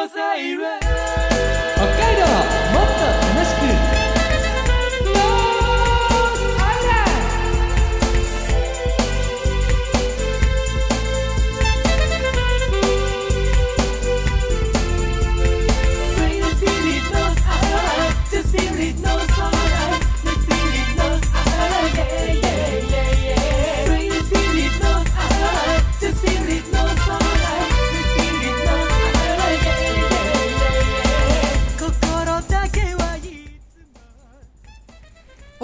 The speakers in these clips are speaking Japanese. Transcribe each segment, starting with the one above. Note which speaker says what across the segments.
Speaker 1: 北海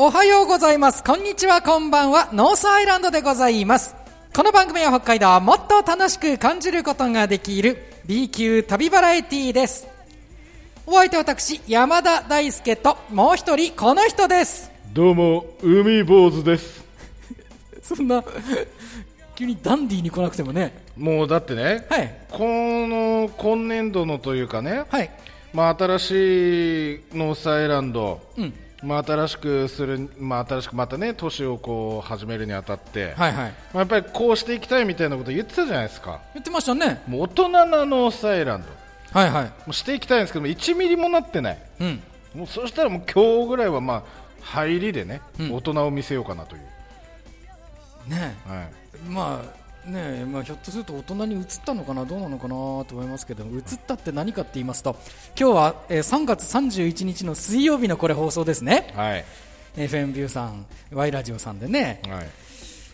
Speaker 1: おはようございます。こんにちは、こんばんは。ノースアイランドでございます。この番組は北海道をもっと楽しく感じることができる B 級旅バラエティーです。お相手は私、山田大輔ともう一人、この人です。
Speaker 2: どうも、海坊主です。
Speaker 1: そんな、急にダンディーに来なくてもね。
Speaker 2: もうだってね、
Speaker 1: はい。
Speaker 2: この今年度のというかね、
Speaker 1: はい。
Speaker 2: まあ、新しいノースアイランド、
Speaker 1: うん。
Speaker 2: まあ、新しくする、まあ、新しくまたね、年をこう始めるにあたって、
Speaker 1: はいはい。
Speaker 2: まあ、やっぱりこうしていきたいみたいなこと言ってたじゃないですか。
Speaker 1: 言ってましたね。
Speaker 2: もう大人なノースアイランド。
Speaker 1: はいはい。
Speaker 2: もうしていきたいんですけども、1ミリもなってない。
Speaker 1: うん。
Speaker 2: もうそしたらもう今日ぐらいはまあ、入りでね、
Speaker 1: うん
Speaker 2: 大人を見せようかなという。
Speaker 1: ね
Speaker 2: はい。
Speaker 1: えまあねえまあ、ひょっとすると大人に映ったのかな、どうなのかなと思いますけど、移ったって何かって言いますと、今日は、えー3月31日の水曜日のこれ放送ですね、
Speaker 2: はい。
Speaker 1: FM ビューさん、Y ラジオさんでね、
Speaker 2: はい。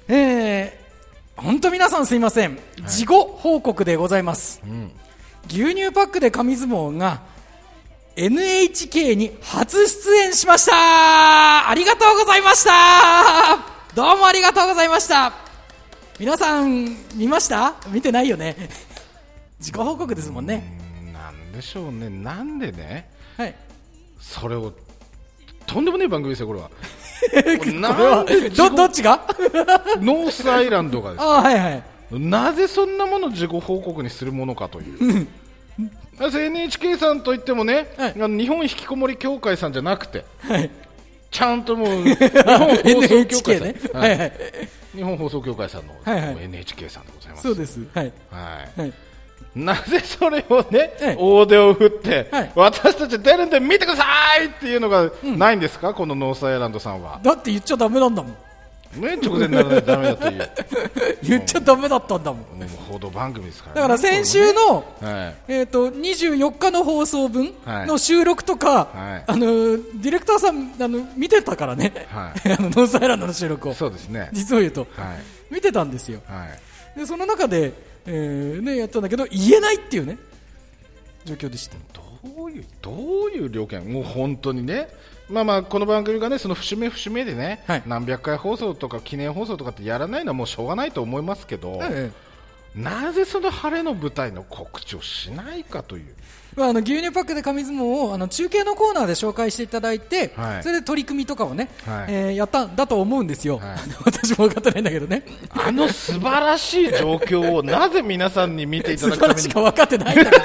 Speaker 1: えー、本当皆さんすいません、事後報告でございます。
Speaker 2: うん。
Speaker 1: 牛乳パックで紙相撲が NHK に初出演しましたありがとうございましたどうもありがとうございました皆さん見ました？見てないよね？自己報告ですもんね。
Speaker 2: なんでしょうね、なんでね、
Speaker 1: はい。
Speaker 2: それをとんでもない番組ですよ、これは。な
Speaker 1: は
Speaker 2: んで
Speaker 1: どどっちが？
Speaker 2: ノースアイランドがです。
Speaker 1: あはいはい。
Speaker 2: なぜそんなものを事後報告にするものかという。NHK さんといってもね、
Speaker 1: はい。
Speaker 2: 日本引きこもり協会さんじゃなくて、
Speaker 1: はい。
Speaker 2: ちゃんともう 日本放送協会さん、
Speaker 1: ね。
Speaker 2: は
Speaker 1: はいいはい
Speaker 2: 日本放送協会さんの、
Speaker 1: はいはい。
Speaker 2: NHK さんでございます。
Speaker 1: そうです。はい。
Speaker 2: はい。
Speaker 1: はい。
Speaker 2: なぜそれをね、
Speaker 1: ええ。
Speaker 2: 大手を振って、
Speaker 1: はい。
Speaker 2: 私たち出るんで見てくださいっていうのがないんですか、このノースアイランドさんは。
Speaker 1: だって言っちゃダメなんだもん
Speaker 2: ね、直前にならないとダメだという、
Speaker 1: 言っちゃダメだったんだもん。
Speaker 2: もう報道番組ですから、ね。
Speaker 1: だから先週の、
Speaker 2: はい、
Speaker 1: えー、と24日の放送分
Speaker 2: はい。
Speaker 1: の収録とか、
Speaker 2: はい。
Speaker 1: あのディレクターさんあの見てたからね、
Speaker 2: はい。
Speaker 1: あのノースアイランドの収録を。
Speaker 2: そうですね。
Speaker 1: 実を言うと、
Speaker 2: はい、
Speaker 1: 見てたんですよ。
Speaker 2: はい。
Speaker 1: でその中で、えーね、やったんだけど言えないっていうね状況でした。
Speaker 2: どういう、どういう料金、もう本当にね。まあまあこの番組がねその節目節目でね、
Speaker 1: はい。
Speaker 2: 何百回放送とか記念放送とかってやらないのはもうしょうがないと思いますけど、
Speaker 1: え
Speaker 2: なぜその晴れの舞台の告知をしないかという、
Speaker 1: えまあ、あの牛乳パックで紙相撲をあの中継のコーナーで紹介していただいて、
Speaker 2: はい。
Speaker 1: それで取り組みとかをね、
Speaker 2: はい。
Speaker 1: えーやったんだと思うんですよ、
Speaker 2: はい。
Speaker 1: 私も分かってないんだけどね。
Speaker 2: あの素晴らしい状況をなぜ皆さんに見ていただくために？
Speaker 1: しか分かってないんだけど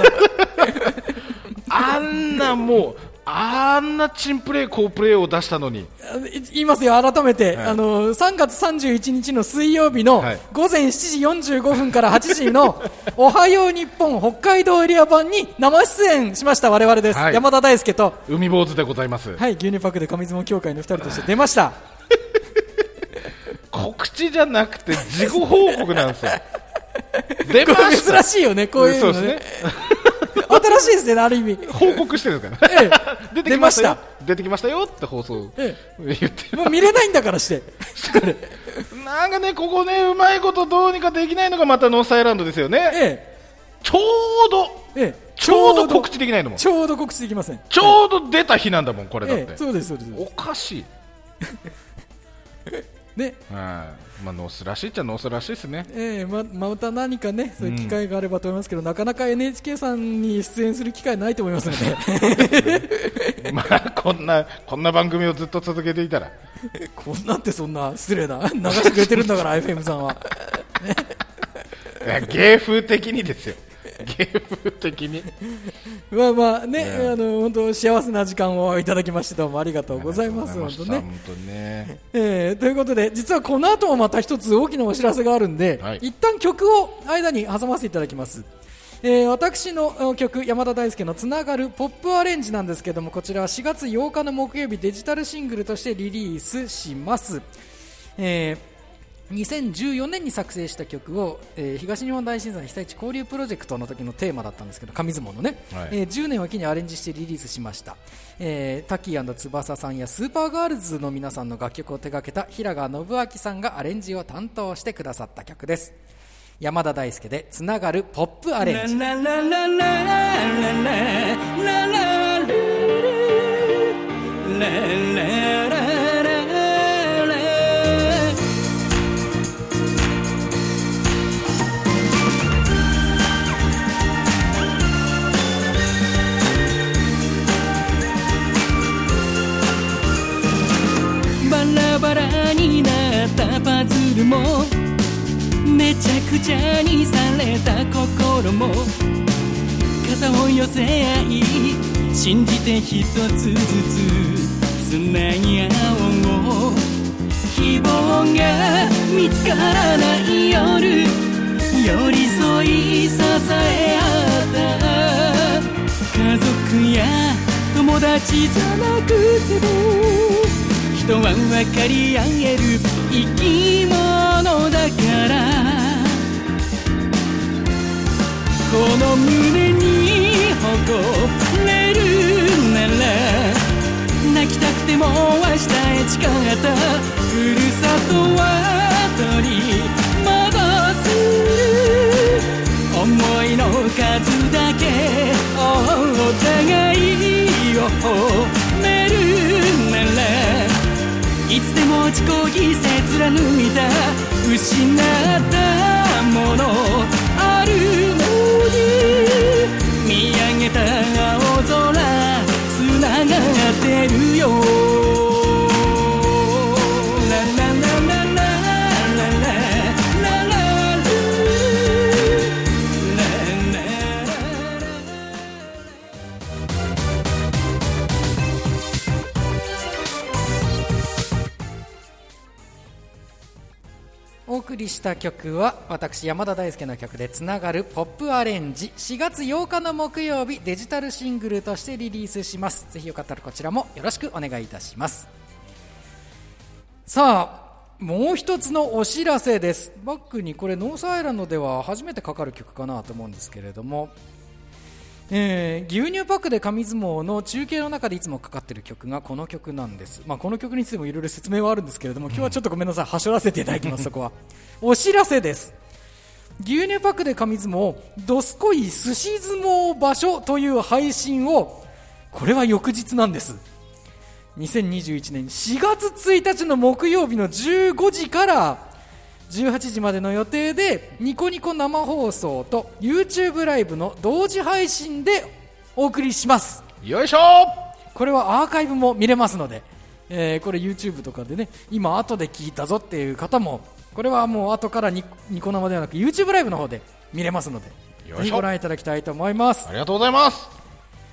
Speaker 2: あんなもうあんなチンプレー好プレーを出したのに。
Speaker 1: 言いますよ、改めて、
Speaker 2: はい。
Speaker 1: あの3月31日の水曜日の
Speaker 2: はい
Speaker 1: 午前7時45分から8時の おはよう日本北海道エリア版に生出演しました、我々です、
Speaker 2: はい。
Speaker 1: 山田大輔と、
Speaker 2: 海坊主でございます、
Speaker 1: はい、牛乳パックで上相撲協会の2人として出ました、
Speaker 2: 告知じゃなくて事後報告なんですよ。出ました。
Speaker 1: 珍しいよね、こういうのね 新しいですね、ある意味、
Speaker 2: 報告してるんですから、
Speaker 1: ええ。
Speaker 2: 出てきましたよ。
Speaker 1: 出
Speaker 2: 出てきましたよって放送。
Speaker 1: え
Speaker 2: 言って
Speaker 1: もう見れないんだからして、
Speaker 2: なんかねここねうまいことどうにかできないのがまたノースアイランドですよね。
Speaker 1: え
Speaker 2: ちょうど
Speaker 1: ええ。え、
Speaker 2: ちょうど。告知できないのもん。
Speaker 1: ちょうど告知できません、
Speaker 2: ちょうど出た日なんだもんこれだって。
Speaker 1: ええ、そうです、そうです、
Speaker 2: おかしい
Speaker 1: ね。
Speaker 2: はい。まあノースらしいっちゃノースらしいですね。
Speaker 1: ええままた何かね、そういう機会があればと思いますけど、なかなか NHK さんに出演する機会ないと思いますので、
Speaker 2: まあこんなこんな番組をずっと続けていたら。
Speaker 1: こんなんてそんな失礼な、流してくれてるんだから、FM さんは。
Speaker 2: 芸風的にですよ芸風的に。
Speaker 1: まあまあね、
Speaker 2: ね。
Speaker 1: あの本当幸せな時間をいただきまして、どうもありがとうございます、本当ね。
Speaker 2: 本当にね。
Speaker 1: えーということで、実はこの後もまた一つ大きなお知らせがあるんで、
Speaker 2: はい。
Speaker 1: 一旦曲を間に挟ませていただきます。えー私のお曲山田大輔のつながるポップアレンジなんですけどもこちらは4月8日の木曜日デジタルシングルとしてリリースします、えー2014年に作成した曲を、えー東日本大震災被災地交流プロジェクトの時のテーマだったんですけど紙相撲のね、
Speaker 2: はい。
Speaker 1: えー10年を機にアレンジしてリリースしました、えータッキー翼さんやスーパーガールズの皆さんの楽曲を手掛けた平賀信明さんがアレンジを担当してくださった曲です。山田大輔でつながるポップアレンジ
Speaker 3: もめちゃくちゃにされた心も肩を寄せ合い信じて一つずつつなぎ合おう希望が見つからない夜。寄り添い支え合った。家族や友達じゃなくても人は分かり合える生き物だから。この胸に誇れるなら泣きたくても明日へ誓った。ふるさとは取り戻す。思いの数だけお互いをいつでも自己犠牲貫いた失ったものあるのに見上げた青空つながってるよ
Speaker 1: りした曲は私山田大輔の曲でつながるポップアレンジ。4月8日の木曜日デジタルシングルとしてリリースします。ぜひよかったらこちらもよろしくお願いいたします。さあもう一つのお知らせです。バックにこれノースアイランドでは初めてかかる曲かなと思うんですけれども。えー牛乳パックで紙相撲の中継の中でいつもかかっている曲がこの曲なんです、まあ、この曲についてもいろいろ説明はあるんですけれども今日はちょっとごめんなさいはしょらせていただきますそこは。お知らせです。牛乳パックで紙相撲どすこい寿司相撲場所という配信をこれは翌日なんです。2021年4月1日の木曜日の15時から18時までの予定でニコニコ生放送と YouTube ライブの同時配信でお送りします。
Speaker 2: よいしょ！
Speaker 1: これはアーカイブも見れますので、えーこれ YouTube とかでね今後で聞いたぞっていう方もこれはもう後からニニコ生ではなく YouTube ライブの方で見れますのでぜひご覧いただきたいと思います。
Speaker 2: ありがとうございます。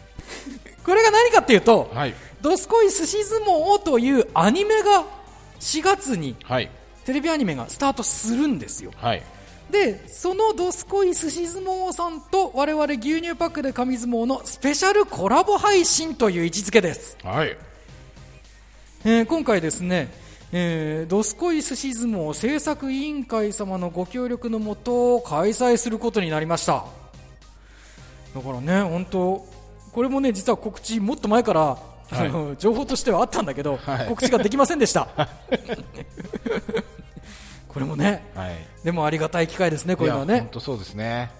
Speaker 1: これが何かっていうと
Speaker 2: はい「
Speaker 1: どすこい寿司相撲」というアニメが4月に
Speaker 2: はい
Speaker 1: テレビアニメがスタートするんですよ。
Speaker 2: はい。
Speaker 1: でそのどすこい寿司相撲さんと我々牛乳パックで紙相撲のスペシャルコラボ配信という位置づけです、
Speaker 2: はい。
Speaker 1: えー今回ですねえーどすこい寿司相撲制作委員会様のご協力のもと開催することになりました。だからね本当これもね実は告知もっと前から、
Speaker 2: はい。
Speaker 1: あの情報としてはあったんだけど、
Speaker 2: はい。
Speaker 1: 告知ができませんでした これもね。
Speaker 2: はい。
Speaker 1: でもありがたい機会ですねこういうのはね。
Speaker 2: 本当そうですね。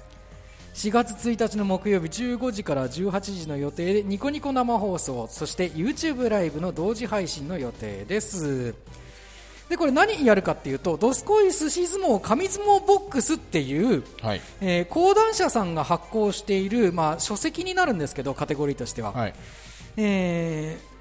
Speaker 1: 4月1日の木曜日15時から18時の予定でニコニコ生放送そして YouTube ライブの同時配信の予定です。でこれ何やるかっていうと「どすこい寿司相撲紙相撲ボックス」っていう、
Speaker 2: はい。
Speaker 1: えー講談社さんが発行している、まあ、書籍になるんですけどカテゴリーとしては、
Speaker 2: はい。
Speaker 1: えー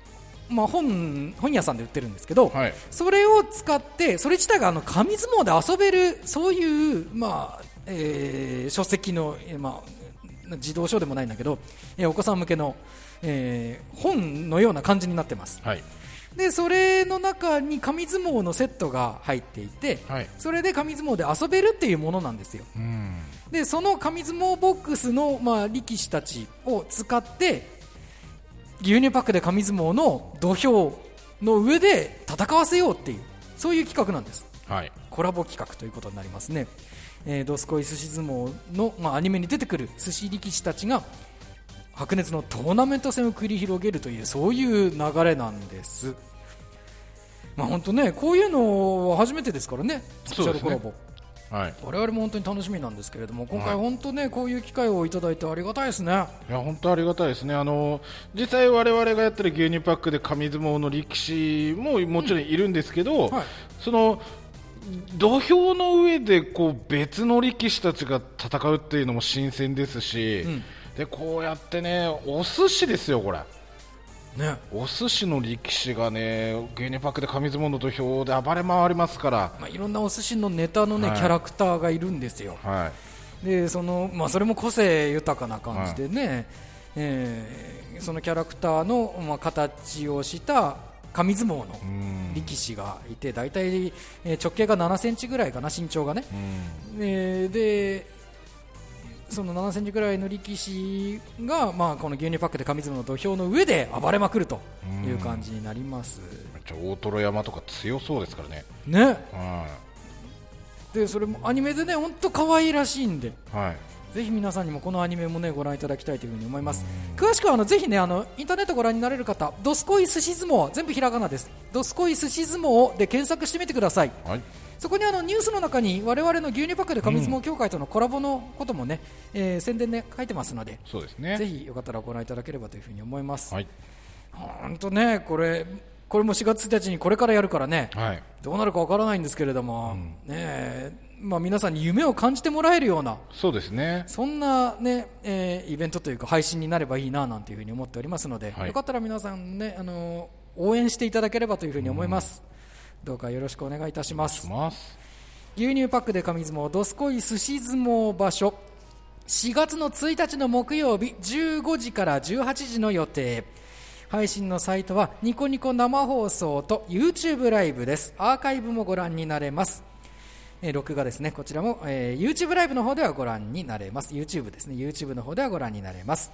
Speaker 1: まあ、本本屋さんで売ってるんですけど、
Speaker 2: はい。
Speaker 1: それを使ってそれ自体があの紙相撲で遊べるそういう、まあえー書籍の、えーまあ、児童書でもないんだけど、えーお子さん向けの、えー本のような感じになってます。
Speaker 2: はい。
Speaker 1: でそれの中に紙相撲のセットが入っていて、
Speaker 2: はい。
Speaker 1: それで紙相撲で遊べるっていうものなんですよ。
Speaker 2: うん。
Speaker 1: でその紙相撲ボックスの、まあ、力士たちを使って牛乳パックで紙相撲の土俵の上で戦わせようっていうそういう企画なんです。
Speaker 2: はい。
Speaker 1: コラボ企画ということになりますね、えー、ドスコイ寿司相撲の、まあ、アニメに出てくる寿司力士たちが白熱のトーナメント戦を繰り広げるというそういう流れなんです。まあ本当ねこういうのは初めてですからね。スペシャルコラボ、
Speaker 2: はい。
Speaker 1: 我々も本当に楽しみなんですけれども今回
Speaker 2: はい
Speaker 1: 本当ねこういう機会をいただいてありがたいですね。
Speaker 2: いや本当ありがたいですね、あの実際、我々がやってる牛乳パックで紙相撲の力士ももちろんいるんですけど、
Speaker 1: はい。
Speaker 2: その土俵の上でこう別の力士たちが戦うっていうのも新鮮ですし、
Speaker 1: うん。
Speaker 2: でこうやってね、お寿司ですよ、これ。
Speaker 1: ね。
Speaker 2: お寿司の力士がね牛乳パックで紙相撲の土俵で暴れ回りますから、
Speaker 1: まあ、いろんなお寿司のネタのね、
Speaker 2: はい。
Speaker 1: キャラクターがいるんですよ。
Speaker 2: はい、
Speaker 1: でその、まあ、それも個性豊かな感じでね、えーそのキャラクターの、まあ、形をした紙相撲の
Speaker 2: うん。
Speaker 1: 力士がいて大体、えー直径が7センチぐらいかな身長がね、えーでその7センチぐらいの力士が、まあ、この牛乳パックで紙相撲の土俵の上で暴れまくるという感じになります、
Speaker 2: めっちゃ大トロ山とか強そうですからね、
Speaker 1: ね。
Speaker 2: は
Speaker 1: でそれもアニメでね本当可愛いらしいんで。
Speaker 2: いはい、
Speaker 1: ぜひ皆さんにもこのアニメもねご覧いただきたいというふうに思います。詳しくはあのぜひねあのインターネットご覧になれる方ドスコイ寿司相撲全部ひらがなです。ドスコイ寿司相撲で検索してみてください。
Speaker 2: はい
Speaker 1: そこにあのニュースの中に我々の牛乳パックで紙相撲協会とのコラボのこともね、えー宣伝で書いてますので
Speaker 2: そうですね。
Speaker 1: ぜひよかったらご覧いただければというふうに思います。
Speaker 2: はい、
Speaker 1: 本当ねこれこれも4月1日にこれからやるからね。
Speaker 2: はい、
Speaker 1: どうなるかわからないんですけれども、ねえまあ、皆さんに夢を感じてもらえるような
Speaker 2: そうですね。
Speaker 1: そんな、ねえーイベントというか配信になればいいななんていうふうに思っておりますので、
Speaker 2: はい。
Speaker 1: よかったら皆さん、ね、あの応援していただければというふうに思います、どうかよろしくお願いいたし
Speaker 2: ます。
Speaker 1: 牛乳パックで紙相撲どすこい寿司相撲場所。4月の1日の木曜日15時から18時の予定。配信のサイトはニコニコ生放送と YouTube ライブです。アーカイブもご覧になれます。えー録画ですね。こちらも、えー YouTube ライブの方ではご覧になれます。YouTube ですね。YouTube の方ではご覧になれます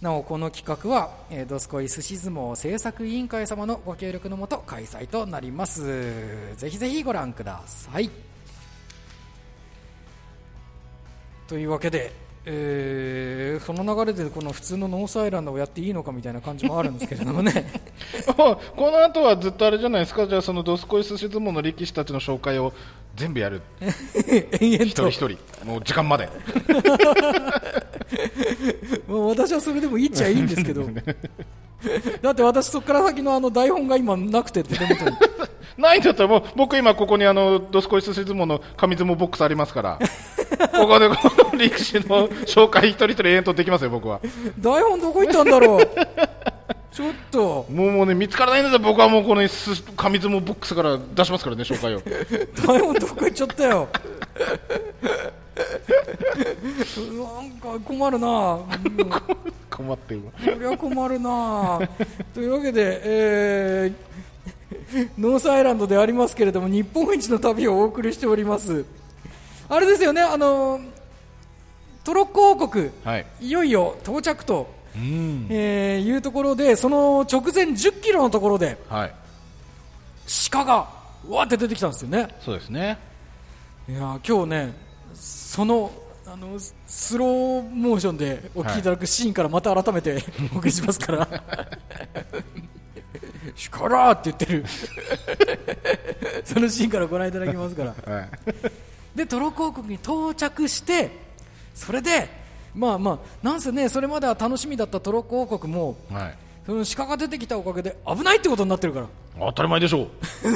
Speaker 1: なおこの企画は、えー、どすこい寿司相撲制作委員会様のご協力のもと開催となります。ぜひぜひご覧ください。というわけで、えーその流れでこの普通のノースアイランドをやっていいのかみたいな感じもあるんですけれどもね。
Speaker 2: この後はずっとあれじゃないですか。じゃあそのドスコイ寿司相撲の力士たちの紹介を全部やる。
Speaker 1: 延々と。
Speaker 2: 一人一人。もう時間まで。
Speaker 1: もう私はそれでもいいっちゃいいんですけど。だって私そこから先のあの台本が今なくて手元に。
Speaker 2: ないんだったらもう。僕今ここにあのドスコイ寿司相撲の紙相撲ボックスありますから。ここでこの力士の紹介一人一人延々とできますよ僕は。
Speaker 1: 台本どこ行ったんだろうちょっと。
Speaker 2: もうもうね見つからないんだったら僕はもうこのす紙相撲ボックスから出しますからね紹介を。
Speaker 1: 台本どこ行っちゃったよ。なんか困るな。う ん
Speaker 2: 困ってるわ。
Speaker 1: これは困るな。というわけで、えーノースアイランドでありますけれども日本一の旅をお送りしております。あれですよねあのトロッコ王国
Speaker 2: はい。
Speaker 1: いよいよ到着と、
Speaker 2: うん。
Speaker 1: えーいうところでその直前10キロのところで
Speaker 2: はい。
Speaker 1: 鹿がわーって出てきたんですよね。
Speaker 2: そうですね。
Speaker 1: いやー今日ねそのあのスローモーションでお聞きいただくシーンからまた改めて お送りしますから「鹿だ!」って言ってる。そのシーンからご覧いただきますから。
Speaker 2: はい。
Speaker 1: でトロ広告に到着してそれでまあまあなんせねそれまでは楽しみだったトロッコ王国も
Speaker 2: はい。
Speaker 1: その鹿が出てきたおかげで危ないってことになってるから。
Speaker 2: 当たり前でしょう。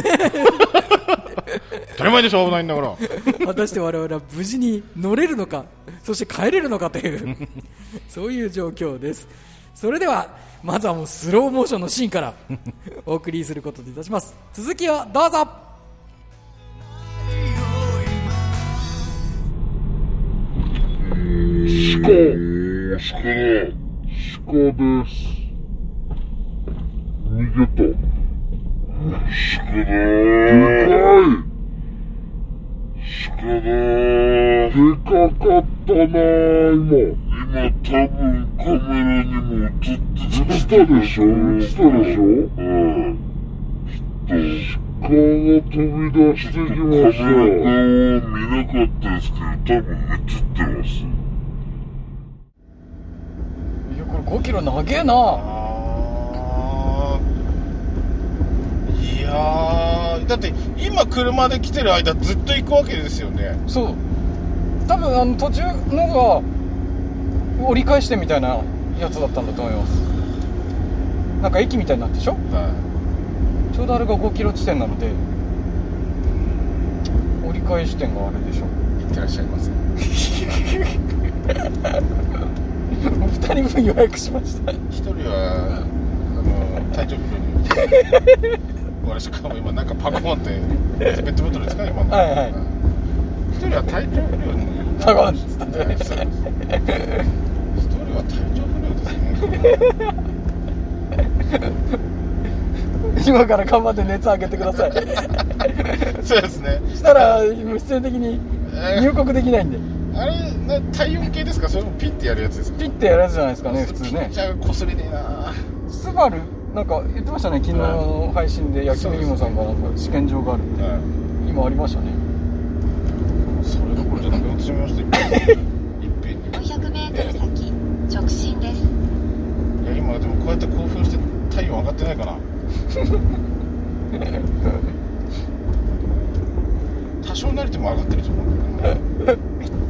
Speaker 2: 当たり前でしょ危ないんだから。
Speaker 1: 果たして我々は無事に乗れるのかそして帰れるのかという そういう状況です。それではまずはもうスローモーションのシーンからお送りすることといたします。続きをどうぞ
Speaker 4: 鹿、鹿だ。鹿です。逃げた。鹿だ。でかい。鹿
Speaker 5: でかかったな今。今多分カメラにも映ってたでしょ映ったでしょうん。鹿が飛び出してきました。カメラ顔見なかったですけど、多分映ってます。
Speaker 6: 5キロ長えな。
Speaker 2: いやー。だって今車で来てる間ずっと行くわけですよね。
Speaker 6: そう。多分あの途中のが折り返してみたいなやつだったんだと思います。なんか駅みたいになってでしょ？
Speaker 2: は
Speaker 6: ちょうどあれが5キロ地点なので折り返し点があるでしょ。
Speaker 2: い行ってらっしゃいませ
Speaker 6: 2人分予約しました。
Speaker 2: 一人はあの体調不良に俺しかも今なんかパコンってペットボトルですか今の。
Speaker 6: はいはい。
Speaker 2: 一人は体調不良に
Speaker 6: パコンっつったんで
Speaker 2: そうです一人は体調不良ですね。
Speaker 6: 今から頑張って熱上げてください。
Speaker 2: そうですね。
Speaker 6: したら必然的に入国できないんで。
Speaker 2: あれな体温計ですか？それもピッてやるやつですか？
Speaker 6: ピッてやるやつじゃないですかね普通ね。
Speaker 2: じゃあこすりねえな。
Speaker 6: スバル？なんか言ってましたね昨日の配信で焼き目芋さんがなんか試験場があるって。
Speaker 2: はい。
Speaker 6: 今ありましたね。
Speaker 2: それどころじゃなくなってしまいました。いっぺんに。いっぺんに
Speaker 7: 400m 先直進です。
Speaker 2: いや今でもこうやって興奮して体温上がってないかな。多少なりとも上がってると思うんだけ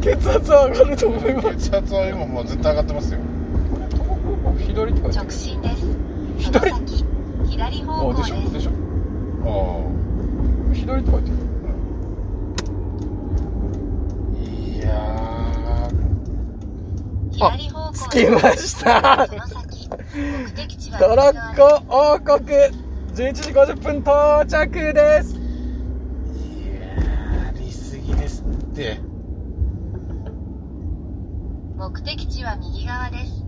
Speaker 6: 血圧は上がると思いま
Speaker 2: どな血圧は今もう絶対上がってますよ。
Speaker 6: す左とか
Speaker 7: 直進です。そ
Speaker 6: 左
Speaker 7: 左方
Speaker 6: あ
Speaker 7: 向で
Speaker 6: でしょ？ですしょ？
Speaker 2: あ
Speaker 6: 左とか言ってる。
Speaker 2: あいや
Speaker 7: 左方向
Speaker 6: 着きました。トロ
Speaker 7: 右側です
Speaker 6: ッコ王国。11時50分到着です。
Speaker 2: ーいやーりすぎですって
Speaker 7: 目的地は右側です。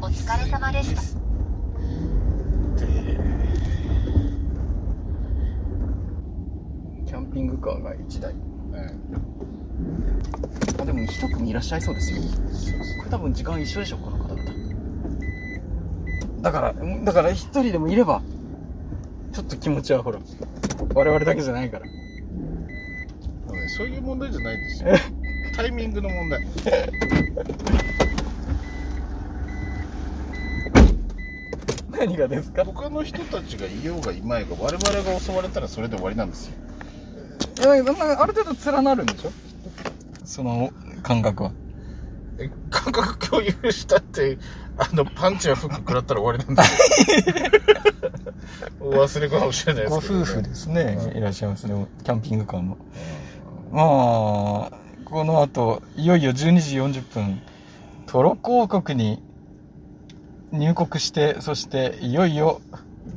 Speaker 7: お疲れ様でした。
Speaker 2: で
Speaker 6: キャンピングカーが1台。
Speaker 2: うん。
Speaker 6: あでも一組いらっしゃいそうですよ。これ多分時間一緒でしょこの方々。だからだから一人でもいればちょっと気持ちはほら我々だけじゃないから。
Speaker 2: そうねそういう問題じゃないんですよ タイミングの問題。
Speaker 6: 何がですか？
Speaker 2: 他の人たちがいようがいまいが我々が襲われたらそれで終わりなんですよ。
Speaker 6: いやだからある程度連なるんでしょ？その感覚は。
Speaker 2: え感覚共有したってあのパンチやフック食らったら終わりなんですよ。お 忘れかもしれないですけど、
Speaker 6: ご夫婦ですね、いらっしゃいますね。キャンピングカーのまあこの後いよいよ12時40分トロッコ王国に入国してそしていよいよ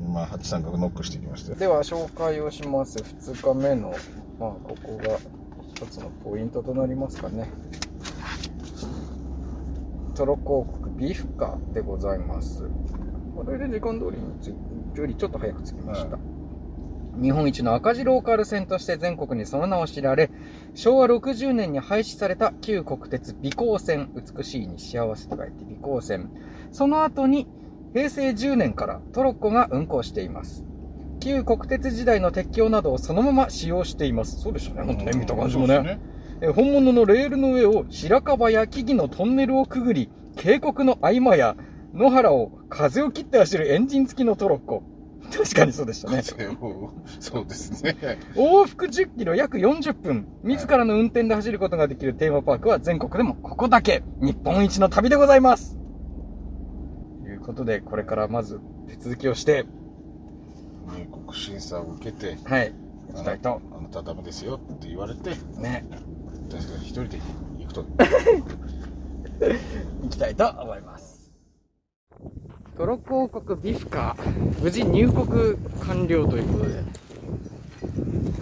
Speaker 2: まあ八三角ノックしてきましたよ。
Speaker 6: では紹介をします。2日目のまあここが一つのポイントとなりますかね。トロッコ王国ビフカでございます。これで時間通りについよりちょっと早く着きました、日本一の赤字ローカル線として全国にその名を知られ昭和60年に廃止された旧国鉄美光線美しいに幸せと書いて美光線その後に平成10年からトロッコが運行しています。旧国鉄時代の鉄橋などをそのまま使用しています。そうでしたね。本当ね見た感じもね。
Speaker 2: そうです
Speaker 6: え本物のレールの上を白樺や木々のトンネルをくぐり渓谷の合間や野原を風を切って走るエンジン付きのトロッコ確かにそうでしたね。
Speaker 2: そうですね。
Speaker 6: 往復10キロ約40分。自らの運転で走ることができるテーマパークは全国でもここだけ日本一の旅でございます。ということでこれからまず手続きをして。
Speaker 2: 入国審査を受けて
Speaker 6: はい。行きたいと。
Speaker 2: あなたはダメですよって言われて
Speaker 6: ね。
Speaker 2: 確かに一人で行くと。
Speaker 6: 行きたいと思いますトロッコ王国ビフカ無事入国完了ということで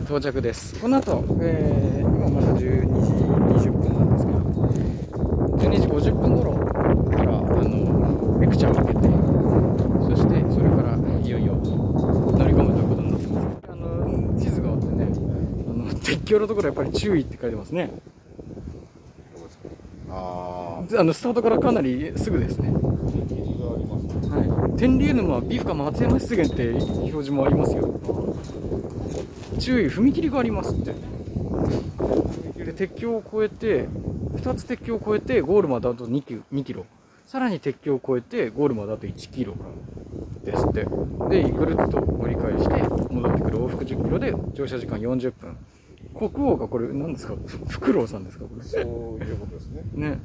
Speaker 6: 到着です。この後、えー、今まだ12時20分なんですけど12時50分頃からあのレクチャーを受けてそしてそれからいよいよ乗り込むということになってます。あの地図があってねあの鉄標のところやっぱり注意って書いてますね。
Speaker 2: あ
Speaker 6: あのスタートからかなりすぐですね。はい天竜沼ビフカ松山湿原って表示もありますよ。注意踏切がありますって。で鉄橋を越えて2つ鉄橋を越えてゴールまであと2キロ ,2 キロ。さらに鉄橋を越えてゴールまであと1キロですって。でぐるっと折り返して戻ってくる往復10キロで乗車時間40分。国王がこれ何ですか？フクロウさんですか？これ。
Speaker 2: そういうことですね。
Speaker 6: ね。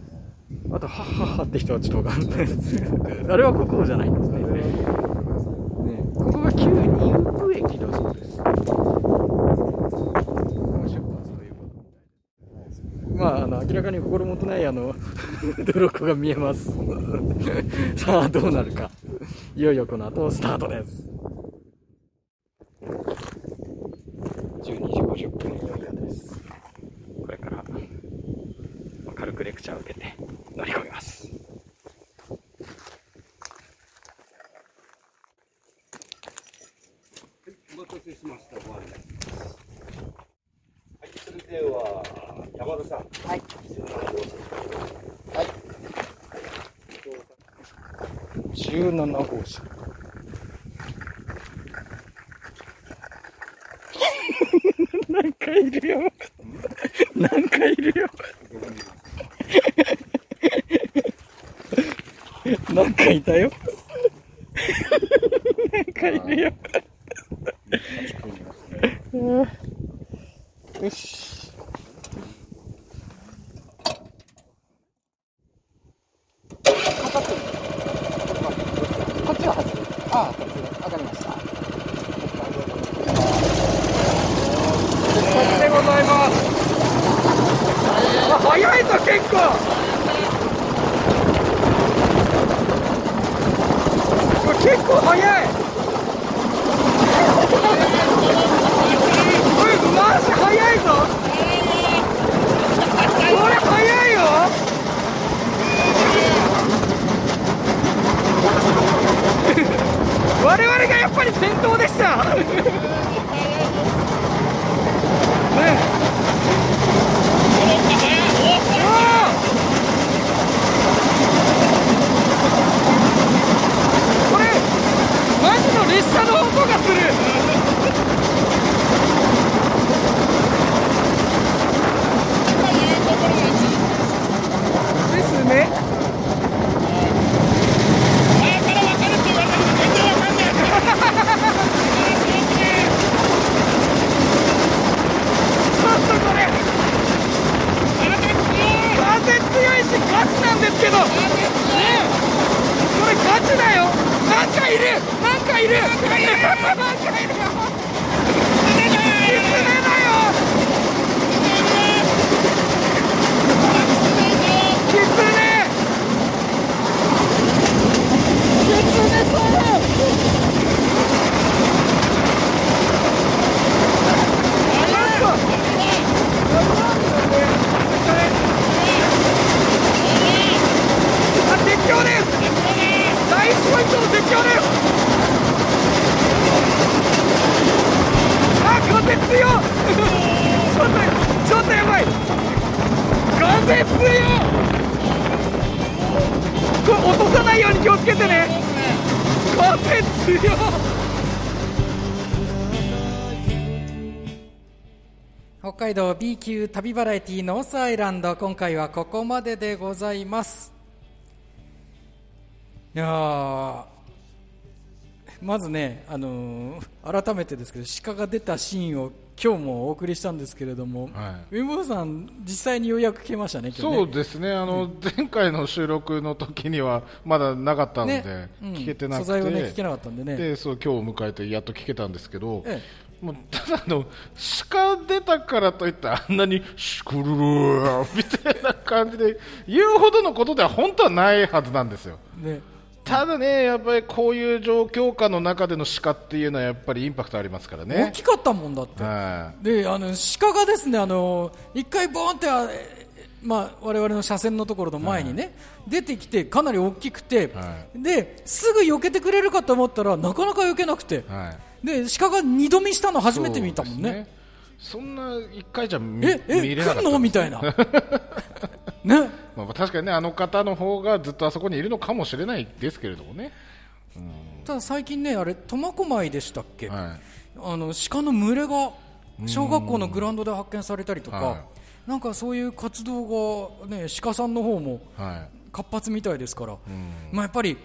Speaker 6: あと、はっはっはって人はちょっとわかんないです。あれは国王じゃないんですね。ねここが旧ニウプ駅だそうです。まあ、あの、明らかに心もとない、あの、泥子が見えます。さあ、どうなるか。いよいよこの後、スタートです。12時50分いよいよです。これから、軽くレクチャーを受けて乗り込みます。
Speaker 8: お待たせしました。ご案内はい、それでは山田さん。はい。はい。
Speaker 6: 17号車。なんかい。るよ。なんかい。るよ。なんかいたよ。なんかいるよ。風強っこれ落とさないように気をつけてね風強
Speaker 1: 北海道 B 級旅バラエティーノースアイランド今回はここまででございます。いやまずね、あのー改めてですけど鹿が出たシーンを今日もお送りしたんですけれども、
Speaker 2: は
Speaker 1: ウィンボーさん実際にようやく聞けましたねね。
Speaker 2: そうですね、あの、前回の収録の時にはまだなかったので、
Speaker 1: ね。うん。
Speaker 2: 聞けてなくて、
Speaker 1: 素材はね聞けなかったんでね。
Speaker 2: でそう今日を迎えてやっと聞けたんですけど、
Speaker 1: え
Speaker 2: もうただの鹿出たからといってあんなにシクルルーみたいな感じで言うほどのことでは本当はないはずなんですよ。
Speaker 1: ね
Speaker 2: ただね、やっぱりこういう状況下の中での鹿っていうのはやっぱりインパクトありますから
Speaker 1: 大
Speaker 2: ね。
Speaker 1: きかったもんだって。
Speaker 2: は
Speaker 1: であの鹿がですねあの一回ボーンってあえまあ我々の車線のところの前にね、出てきてかなり大きくて、
Speaker 2: は
Speaker 1: ですぐ避けてくれるかと思ったらなかなか避けなくて、
Speaker 2: いはい。
Speaker 1: で鹿が二度見したの初めて見たもんね。
Speaker 2: そんな一回じゃ見
Speaker 1: ええ
Speaker 2: 見れなかった。
Speaker 1: 来んの？みたいな。ね
Speaker 2: まあ、確かにねあの方の方がずっとあそこにいるのかもしれないですけれどもね、
Speaker 1: ただ最近ねあれ苫小牧でしたっけ、
Speaker 2: はい、
Speaker 1: あの鹿の群れが小学校のグラウンドで発見されたりとか、
Speaker 2: は
Speaker 1: なんかそういう活動が、ね、鹿さんの方も
Speaker 2: はい。
Speaker 1: 活発みたいですから、まあ、やっぱり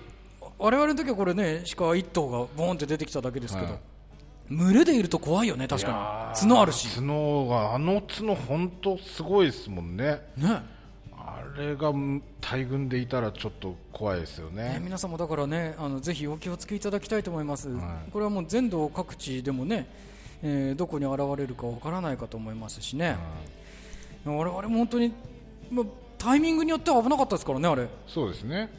Speaker 1: 我々の時はこれね鹿一頭がボーンって出てきただけですけど、
Speaker 2: はい。
Speaker 1: 群れでいると怖いよね確かに。角あるし。
Speaker 2: 角があの角本当すごいですもんね。
Speaker 1: ね。
Speaker 2: あれが大群でいたらちょっと怖いですよ
Speaker 1: ね。
Speaker 2: ね
Speaker 1: 皆さんもだからねあのぜひお気をつけいただきたいと思います、
Speaker 2: はい。
Speaker 1: これはもう全道各地でもね、えーどこに現れるかわからないかと思いますしね、我々も本当に、まあ、タイミングによっては危なかったですからねあれ。
Speaker 2: そうですね。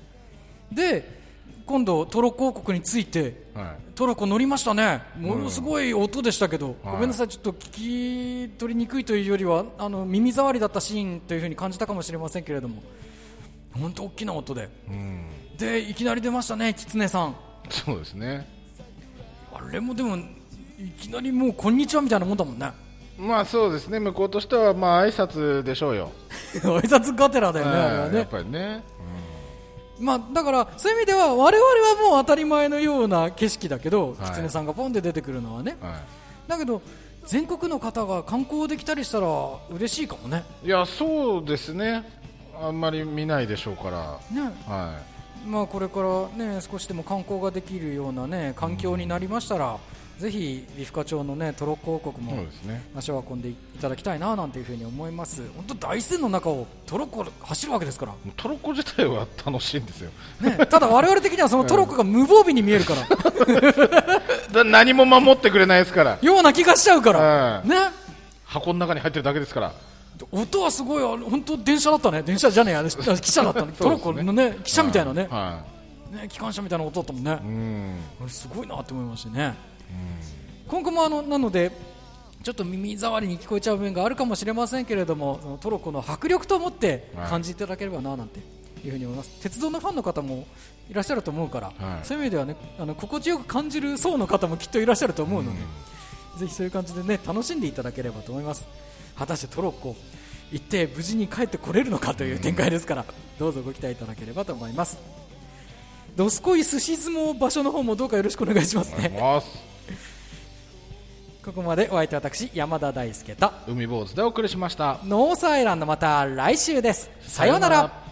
Speaker 1: で今度トロッコ王国について
Speaker 2: は
Speaker 1: トロッコ乗りましたね。ものすごい音でしたけど、
Speaker 2: はい。
Speaker 1: ごめんなさいちょっと聞き取りにくいというよりはあの耳障りだったシーンというふうに感じたかもしれませんけれども。本当大きな音で。
Speaker 2: いうん。
Speaker 1: でいきなり出ましたね狐さん。
Speaker 2: そうですね。
Speaker 1: あれもでもいきなりもうこんにちはみたいなもんだもんね。
Speaker 2: まあそうですね。向こうとしてはまあ挨拶でしょうよ、
Speaker 1: 挨拶がてらだよね、あれは
Speaker 2: はいやっ
Speaker 1: ね
Speaker 2: ぱりね、
Speaker 1: まあ、だからそういう意味では我々はもう当たり前のような景色だけど、
Speaker 2: はい。
Speaker 1: 狐さんがポンで出てくるのはね。
Speaker 2: うんは
Speaker 1: だけど全国の方が観光できたりしたら嬉しいかもね。
Speaker 2: い、いやそうですね。あんまり見ないでしょうから。
Speaker 1: ね。
Speaker 2: は
Speaker 1: まあ、これから、ね、少しでも観光ができるような、ね、環境になりましたら、ぜひ美深町の、ね、トロッコ王国も
Speaker 2: ですね。
Speaker 1: 足を運んでいただきたいななんていうふうに思います。本当大自然の中をトロッコ走るわけですから、
Speaker 2: トロッコ自体は楽しいんですよ。
Speaker 1: ね、ただ我々的にはそのトロッコが無防備に見えるから。
Speaker 2: だ何も守ってくれないですから。
Speaker 1: ような気がしちゃうから、
Speaker 2: はい
Speaker 1: ね、
Speaker 2: 箱の中に入ってるだけですから。
Speaker 1: 音はすごい本当電車だったね。電車じゃねえや。あ汽車だった ね。トロッコのね汽車みたいなね。
Speaker 2: は
Speaker 1: ね機関車みたいな音だったもんね。
Speaker 2: い、うん。
Speaker 1: あれすごいなって思いましたね、今後もあのなのでちょっと耳障りに聞こえちゃう部分があるかもしれませんけれどもトロッコの迫力と思って
Speaker 2: はい。
Speaker 1: 感じていただければななんていうふうに思います、鉄道のファンの方もいらっしゃると思うから、
Speaker 2: はい。
Speaker 1: そういう意味ではねあの心地よく感じる層の方もきっといらっしゃると思うので、ぜひそういう感じでね楽しんでいただければと思います。果たしてトロッコ行って無事に帰ってこれるのかという展開ですから、どうぞご期待いただければと思います。どすこい寿司相撲場所の方もどうかよろしくお願いしますね ここまでお相手は私山田大輔と
Speaker 2: 海坊主でお送りしました。
Speaker 1: ノースアイランドまた来週です。さようなら